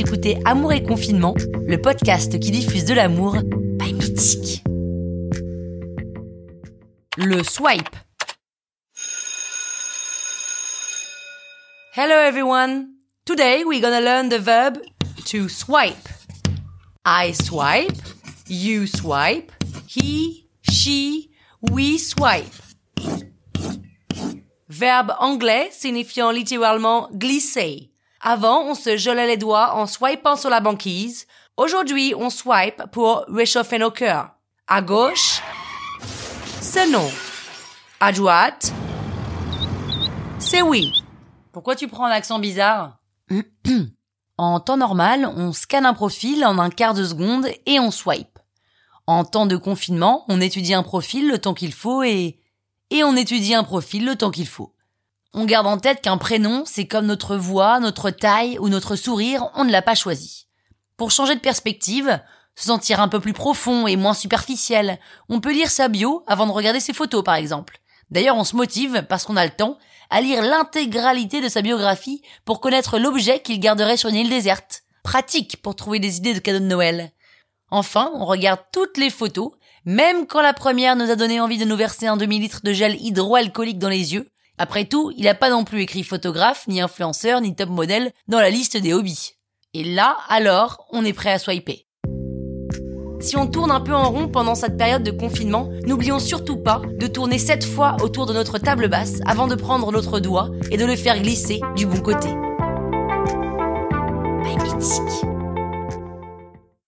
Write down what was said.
Écoutez Amour et Confinement, le podcast qui diffuse de l'amour by Mythique. Le swipe. Hello everyone. Today we're gonna learn the verb to swipe. I swipe, you swipe, he, she, we swipe. Verbe anglais signifiant littéralement glisser. Avant, on se gelait les doigts en swipant sur la banquise. Aujourd'hui, on swipe pour réchauffer nos cœurs. À gauche, c'est non. À droite, c'est oui. Pourquoi tu prends un accent bizarre En temps normal, on scanne un profil en un quart de seconde et on swipe. En temps de confinement, on étudie un profil le temps qu'il faut et... et on étudie un profil le temps qu'il faut. On garde en tête qu'un prénom, c'est comme notre voix, notre taille ou notre sourire, on ne l'a pas choisi. Pour changer de perspective, se sentir un peu plus profond et moins superficiel, on peut lire sa bio avant de regarder ses photos par exemple. D'ailleurs, on se motive, parce qu'on a le temps, à lire l'intégralité de sa biographie pour connaître l'objet qu'il garderait sur une île déserte. Pratique pour trouver des idées de cadeaux de Noël. Enfin, on regarde toutes les photos, même quand la première nous a donné envie de nous verser un demi-litre de gel hydroalcoolique dans les yeux, après tout, il n'a pas non plus écrit photographe, ni influenceur, ni top modèle dans la liste des hobbies. Et là, alors, on est prêt à swiper. Si on tourne un peu en rond pendant cette période de confinement, n'oublions surtout pas de tourner sept fois autour de notre table basse avant de prendre notre doigt et de le faire glisser du bon côté.